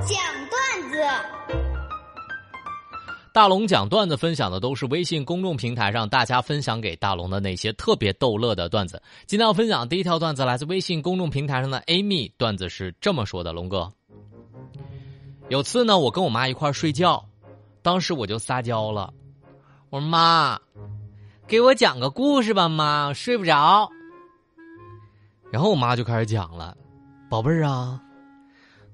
讲段子，大龙讲段子分享的都是微信公众平台上大家分享给大龙的那些特别逗乐的段子。今天要分享第一条段子来自微信公众平台上的 Amy，段子是这么说的：龙哥，有次呢，我跟我妈一块儿睡觉，当时我就撒娇了，我说妈，给我讲个故事吧，妈，睡不着。然后我妈就开始讲了，宝贝儿啊，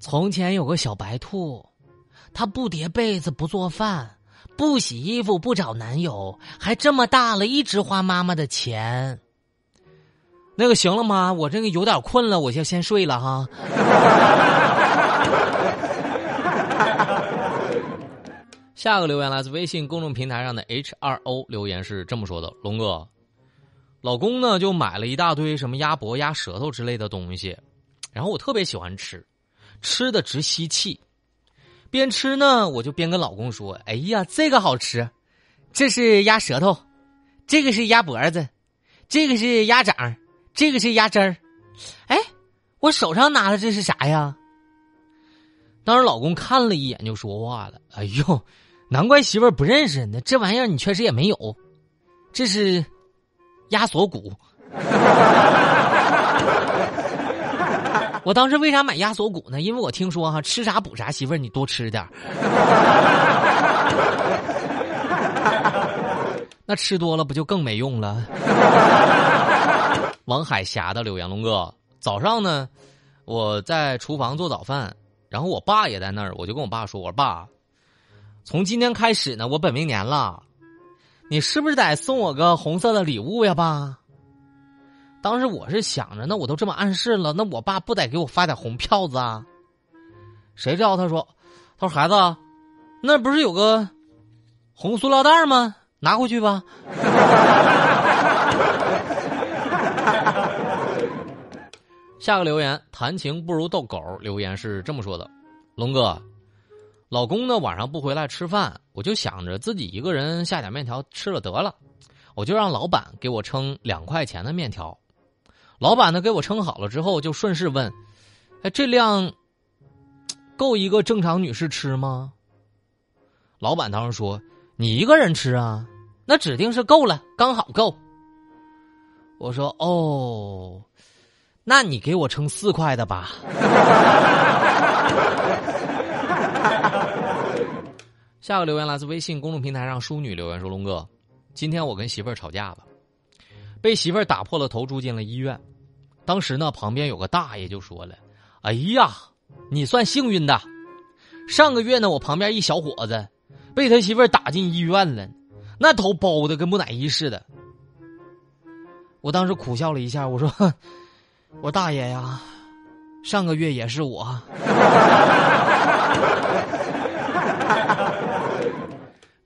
从前有个小白兔，它不叠被子，不做饭，不洗衣服，不找男友，还这么大了，一直花妈妈的钱。那个行了妈，我这个有点困了，我就先睡了哈。下个留言来自微信公众平台上的 H 二 O 留言是这么说的：龙哥。老公呢，就买了一大堆什么鸭脖、鸭舌头之类的东西，然后我特别喜欢吃，吃的直吸气。边吃呢，我就边跟老公说：“哎呀，这个好吃，这是鸭舌头，这个是鸭脖子，这个是鸭掌，这个是鸭汁儿。哎，我手上拿的这是啥呀？”当时老公看了一眼就说话了：“哎呦，难怪媳妇儿不认识呢，这玩意儿你确实也没有，这是。”鸭锁骨，我当时为啥买鸭锁骨呢？因为我听说哈，吃啥补啥，媳妇儿你多吃点 那吃多了不就更没用了？王海霞的柳阳，龙哥，早上呢，我在厨房做早饭，然后我爸也在那儿，我就跟我爸说：“我说爸，从今天开始呢，我本命年了。”你是不是得送我个红色的礼物呀，爸？当时我是想着，那我都这么暗示了，那我爸不得给我发点红票子啊？谁知道他说：“他说孩子，那不是有个红塑料袋吗？拿回去吧。”下个留言，谈情不如逗狗。留言是这么说的：“龙哥。”老公呢晚上不回来吃饭，我就想着自己一个人下点面条吃了得了，我就让老板给我称两块钱的面条。老板呢给我称好了之后，就顺势问：“哎，这量够一个正常女士吃吗？”老板当时说：“你一个人吃啊，那指定是够了，刚好够。”我说：“哦，那你给我称四块的吧。”下个留言来自微信公众平台上淑女留言说：“龙哥，今天我跟媳妇儿吵架了，被媳妇儿打破了头，住进了医院。当时呢，旁边有个大爷就说了：‘哎呀，你算幸运的。上个月呢，我旁边一小伙子被他媳妇儿打进医院了，那头包的跟木乃伊似的。’我当时苦笑了一下，我说：‘我大爷呀，上个月也是我。’”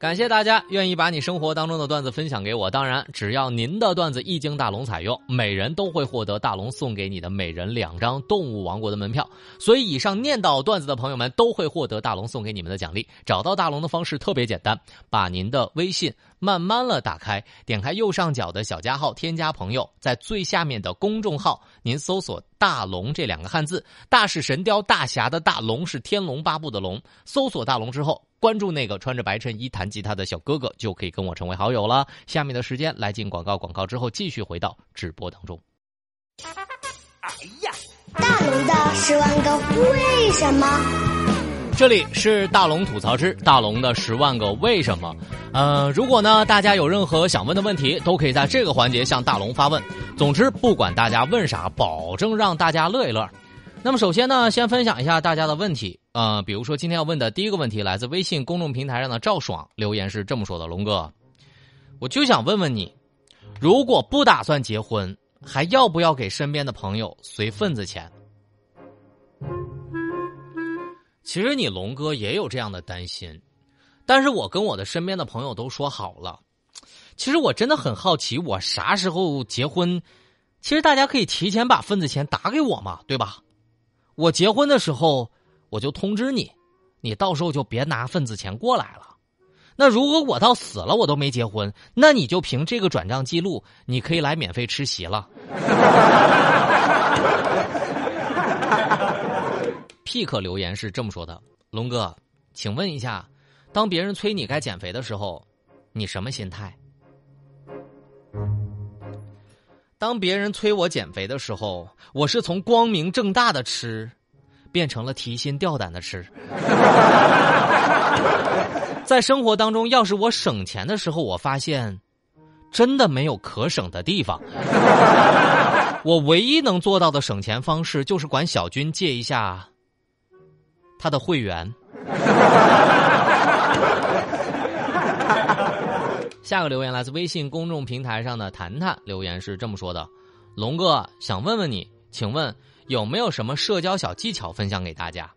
感谢大家愿意把你生活当中的段子分享给我。当然，只要您的段子一经大龙采用，每人都会获得大龙送给你的每人两张动物王国的门票。所以，以上念叨段子的朋友们都会获得大龙送给你们的奖励。找到大龙的方式特别简单，把您的微信慢慢了打开，点开右上角的小加号，添加朋友，在最下面的公众号，您搜索“大龙”这两个汉字，大是神雕大侠的大龙，是天龙八部的龙。搜索大龙之后。关注那个穿着白衬衣弹吉他的小哥哥，就可以跟我成为好友了。下面的时间来进广告，广告之后继续回到直播当中。哎呀，大龙的十万个为什么？这里是大龙吐槽之大龙的十万个为什么。呃，如果呢大家有任何想问的问题，都可以在这个环节向大龙发问。总之，不管大家问啥，保证让大家乐一乐。那么首先呢，先分享一下大家的问题。呃，比如说今天要问的第一个问题，来自微信公众平台上的赵爽留言是这么说的：“龙哥，我就想问问你，如果不打算结婚，还要不要给身边的朋友随份子钱？”其实你龙哥也有这样的担心，但是我跟我的身边的朋友都说好了。其实我真的很好奇，我啥时候结婚？其实大家可以提前把份子钱打给我嘛，对吧？我结婚的时候，我就通知你，你到时候就别拿份子钱过来了。那如果我到死了我都没结婚，那你就凭这个转账记录，你可以来免费吃席了。pick 留言是这么说的：“龙哥，请问一下，当别人催你该减肥的时候，你什么心态？”当别人催我减肥的时候，我是从光明正大的吃，变成了提心吊胆的吃。在生活当中，要是我省钱的时候，我发现真的没有可省的地方。我唯一能做到的省钱方式，就是管小军借一下他的会员。下个留言来自微信公众平台上的谈谈，留言是这么说的：“龙哥想问问你，请问有没有什么社交小技巧分享给大家？”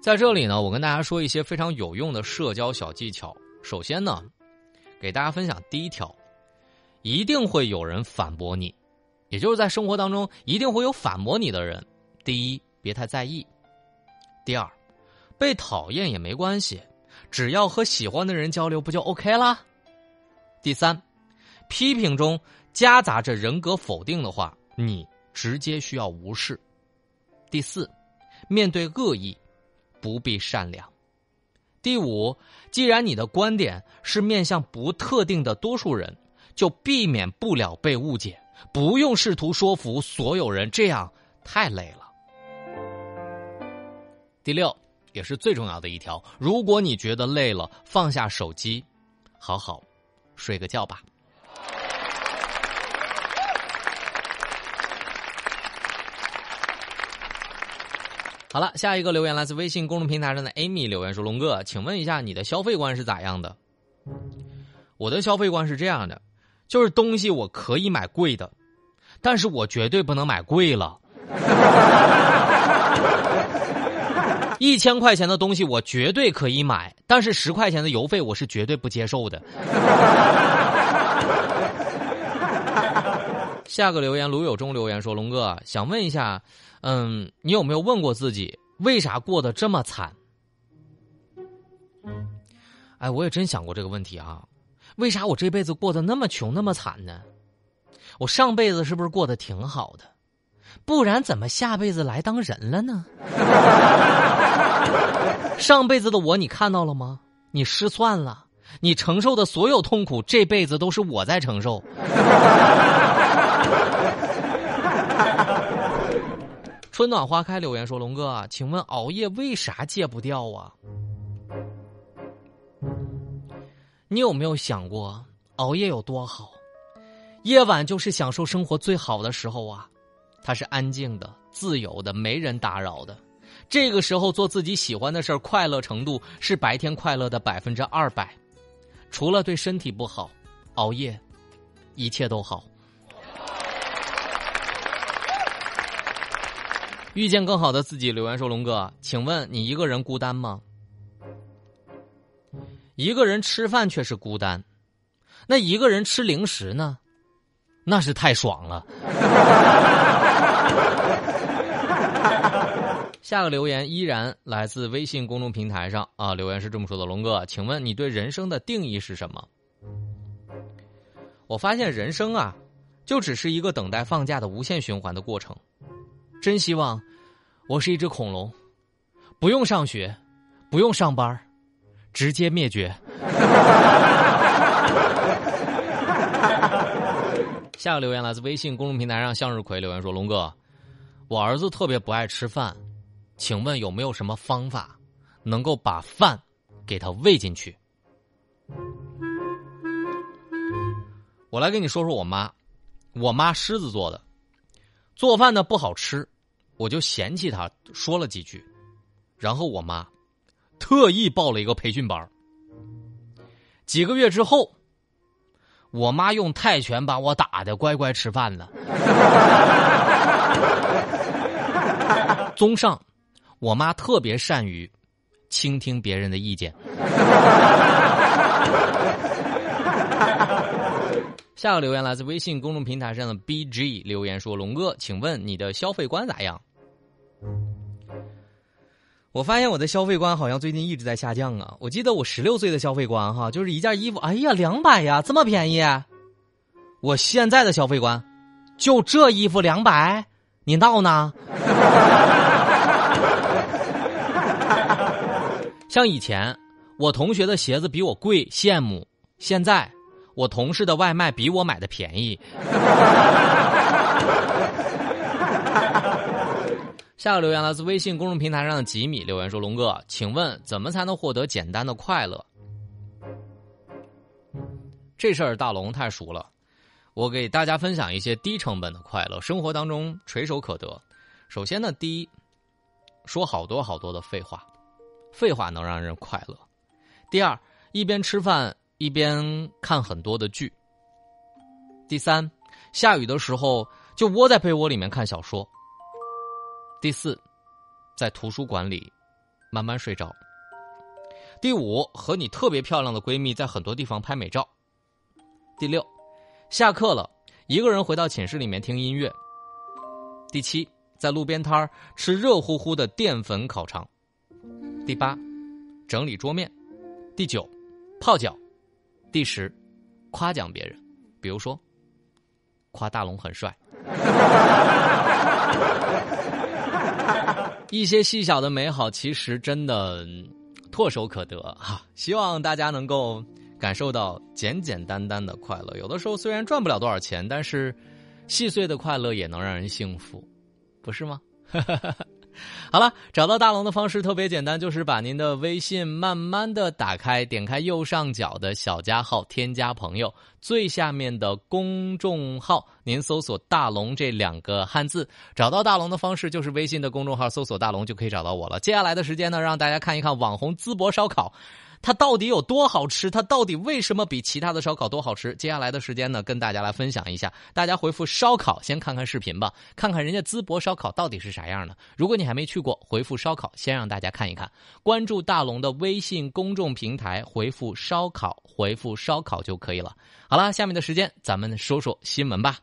在这里呢，我跟大家说一些非常有用的社交小技巧。首先呢，给大家分享第一条，一定会有人反驳你，也就是在生活当中一定会有反驳你的人。第一，别太在意；第二，被讨厌也没关系。只要和喜欢的人交流，不就 OK 啦？第三，批评中夹杂着人格否定的话，你直接需要无视。第四，面对恶意，不必善良。第五，既然你的观点是面向不特定的多数人，就避免不了被误解，不用试图说服所有人，这样太累了。第六。也是最重要的一条。如果你觉得累了，放下手机，好好睡个觉吧。好了，下一个留言来自微信公众平台上的 Amy 留言说：“龙哥，请问一下你的消费观是咋样的？”我的消费观是这样的，就是东西我可以买贵的，但是我绝对不能买贵了。一千块钱的东西我绝对可以买，但是十块钱的邮费我是绝对不接受的。下个留言卢有忠留言说：“龙哥想问一下，嗯，你有没有问过自己为啥过得这么惨？”哎，我也真想过这个问题啊，为啥我这辈子过得那么穷那么惨呢？我上辈子是不是过得挺好的？不然怎么下辈子来当人了呢？上辈子的我你看到了吗？你失算了，你承受的所有痛苦，这辈子都是我在承受。春暖花开柳岩说：“龙哥，请问熬夜为啥戒不掉啊？你有没有想过熬夜有多好？夜晚就是享受生活最好的时候啊！他是安静的、自由的，没人打扰的。”这个时候做自己喜欢的事儿，快乐程度是白天快乐的百分之二百。除了对身体不好，熬夜，一切都好。遇见更好的自己，留言说：“龙哥，请问你一个人孤单吗？一个人吃饭却是孤单，那一个人吃零食呢？那是太爽了。” 下个留言依然来自微信公众平台上啊，留言是这么说的：“龙哥，请问你对人生的定义是什么？”我发现人生啊，就只是一个等待放假的无限循环的过程。真希望我是一只恐龙，不用上学，不用上班，直接灭绝。下个留言来自微信公众平台上向日葵留言说：“龙哥，我儿子特别不爱吃饭。”请问有没有什么方法能够把饭给他喂进去？我来跟你说说我妈，我妈狮子座的，做饭呢不好吃，我就嫌弃她说了几句，然后我妈特意报了一个培训班几个月之后，我妈用泰拳把我打的乖乖吃饭了。综上。我妈特别善于倾听别人的意见。下个留言来自微信公众平台上的 BG 留言说：“龙哥，请问你的消费观咋样？”我发现我的消费观好像最近一直在下降啊！我记得我十六岁的消费观哈，就是一件衣服，哎呀，两百呀，这么便宜。我现在的消费观，就这衣服两百，你闹呢？像以前，我同学的鞋子比我贵，羡慕；现在，我同事的外卖比我买的便宜。下个留言来自微信公众平台上的吉米留言说：“龙哥，请问怎么才能获得简单的快乐？”这事儿大龙太熟了，我给大家分享一些低成本的快乐，生活当中垂手可得。首先呢，第一，说好多好多的废话，废话能让人快乐。第二，一边吃饭一边看很多的剧。第三，下雨的时候就窝在被窝里面看小说。第四，在图书馆里慢慢睡着。第五，和你特别漂亮的闺蜜在很多地方拍美照。第六，下课了，一个人回到寝室里面听音乐。第七，在路边摊吃热乎乎的淀粉烤肠。第八，整理桌面。第九，泡脚。第十，夸奖别人，比如说，夸大龙很帅。一些细小的美好，其实真的唾手可得哈。希望大家能够。感受到简简单单的快乐，有的时候虽然赚不了多少钱，但是细碎的快乐也能让人幸福，不是吗？好了，找到大龙的方式特别简单，就是把您的微信慢慢的打开，点开右上角的小加号，添加朋友，最下面的公众号，您搜索“大龙”这两个汉字，找到大龙的方式就是微信的公众号搜索“大龙”就可以找到我了。接下来的时间呢，让大家看一看网红淄博烧烤。它到底有多好吃？它到底为什么比其他的烧烤都好吃？接下来的时间呢，跟大家来分享一下。大家回复“烧烤”，先看看视频吧，看看人家淄博烧烤到底是啥样的。如果你还没去过，回复“烧烤”，先让大家看一看。关注大龙的微信公众平台，回复“烧烤”，回复“烧烤”就可以了。好了，下面的时间咱们说说新闻吧。